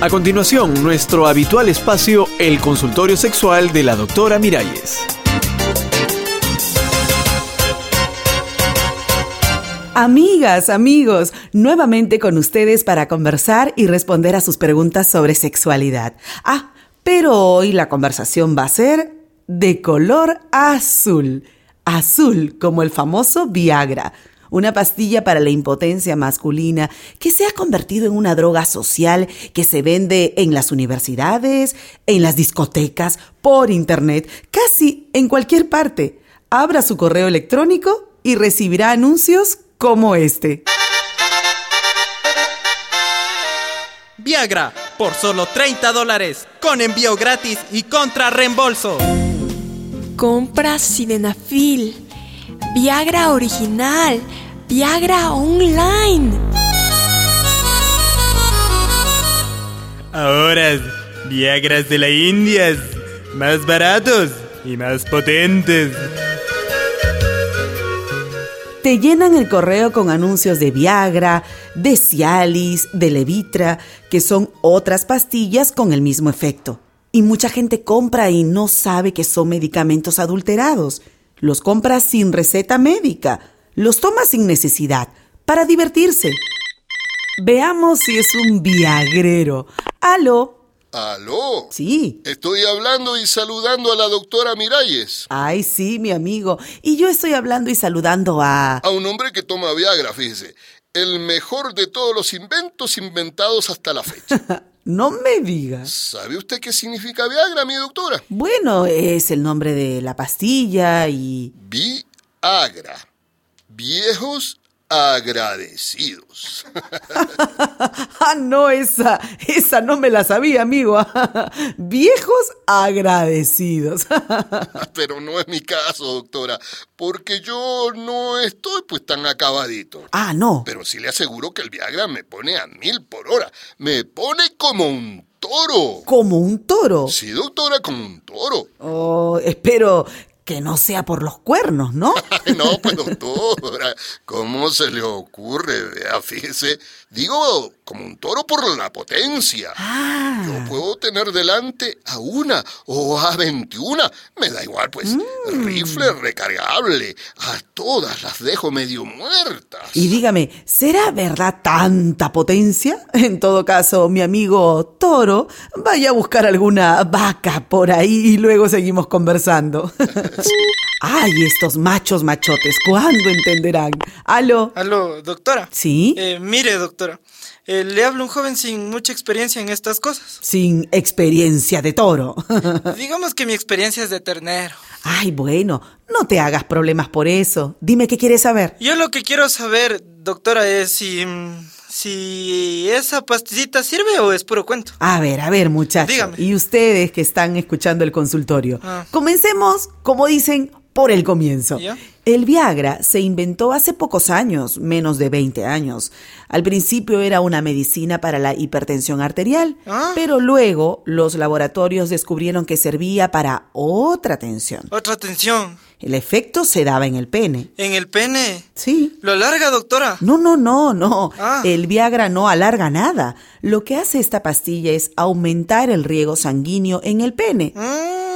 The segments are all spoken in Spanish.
A continuación, nuestro habitual espacio, el consultorio sexual de la doctora Miralles. Amigas, amigos, nuevamente con ustedes para conversar y responder a sus preguntas sobre sexualidad. Ah, pero hoy la conversación va a ser de color azul. Azul, como el famoso Viagra una pastilla para la impotencia masculina que se ha convertido en una droga social que se vende en las universidades, en las discotecas, por internet, casi en cualquier parte. Abra su correo electrónico y recibirá anuncios como este. Viagra, por solo 30 dólares, con envío gratis y contra reembolso. Compra Sidenafil Viagra original, Viagra online. Ahora, Viagras de la India, más baratos y más potentes. Te llenan el correo con anuncios de Viagra, de Cialis, de Levitra, que son otras pastillas con el mismo efecto. Y mucha gente compra y no sabe que son medicamentos adulterados. Los compra sin receta médica. Los toma sin necesidad, para divertirse. Veamos si es un viagrero. ¿Aló? ¿Aló? Sí. Estoy hablando y saludando a la doctora Miralles. Ay, sí, mi amigo. Y yo estoy hablando y saludando a... A un hombre que toma Viagra, fíjese. El mejor de todos los inventos inventados hasta la fecha. No me diga. ¿Sabe usted qué significa Viagra, mi doctora? Bueno, es el nombre de la pastilla y... Viagra. Viejos agradecidos. ah, no, esa, esa no me la sabía, amigo. Viejos agradecidos. Pero no es mi caso, doctora, porque yo no estoy pues tan acabadito. Ah, no. Pero sí le aseguro que el Viagra me pone a mil por hora. Me pone como un toro. ¿Como un toro? Sí, doctora, como un toro. Oh, espero que no sea por los cuernos, ¿no? no, pues doctora, ¿cómo se le ocurre? Vea, fíjese, digo, como un toro por la potencia. Ah. Yo puedo tener delante a una o a veintiuna, me da igual, pues, Mm. rifle recargable, a todas las dejo medio muertas. Y dígame, ¿será verdad tanta potencia? En todo caso, mi amigo Toro, vaya a buscar alguna vaca por ahí y luego seguimos conversando. Ay, estos machos machotes, ¿cuándo entenderán? ¿Aló? Aló, doctora. ¿Sí? Eh, mire, doctora, eh, le hablo a un joven sin mucha experiencia en estas cosas. Sin experiencia de toro. Digamos que mi experiencia es de ternero. Ay, bueno, no te hagas problemas por eso. Dime qué quieres saber. Yo lo que quiero saber, doctora, es si... mm, si esa pastillita sirve o es puro cuento. A ver, a ver, muchachos. Dígame. Y ustedes que están escuchando el consultorio. Ah. Comencemos, como dicen, por el comienzo. ¿Ya? El Viagra se inventó hace pocos años, menos de 20 años. Al principio era una medicina para la hipertensión arterial, Ah. pero luego los laboratorios descubrieron que servía para otra tensión. Otra atención. El efecto se daba en el pene. En el pene. Sí. Lo alarga, doctora. No, no, no, no. Ah. El Viagra no alarga nada. Lo que hace esta pastilla es aumentar el riego sanguíneo en el pene, Mm.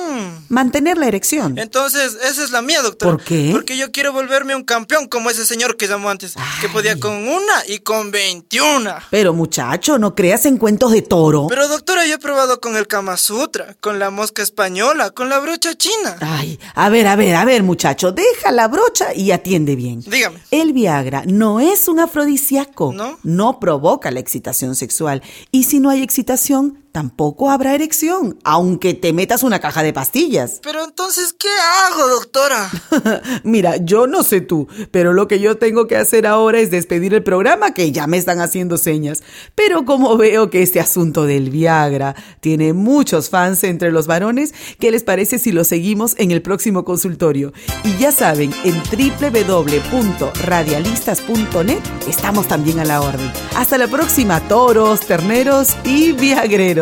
Mantener la erección. Entonces, esa es la mía, doctora. ¿Por qué? Porque yo quiero volverme un campeón como ese señor que llamó antes, que podía con una y con 21. Pero muchacho, no creas en cuentos de toro. Pero doctora, yo he probado con el Kama Sutra, con la mosca española, con la brocha china. Ay, a ver, a ver, a ver, muchacho, deja la brocha y atiende bien. Dígame. El Viagra no es un afrodisíaco. ¿No? No provoca la excitación sexual. Y si no hay excitación, tampoco habrá erección, aunque te metas una caja de pastillas. Pero entonces, ¿qué hago, doctora? Mira, yo no sé tú, pero lo que yo tengo que hacer ahora es despedir el programa que ya me están haciendo señas. Pero como veo que este asunto del Viagra tiene muchos fans entre los varones, ¿qué les parece si lo seguimos en el próximo consultorio? Y ya saben, en www.radialistas.net estamos también a la orden. Hasta la próxima, toros, terneros y viagreros.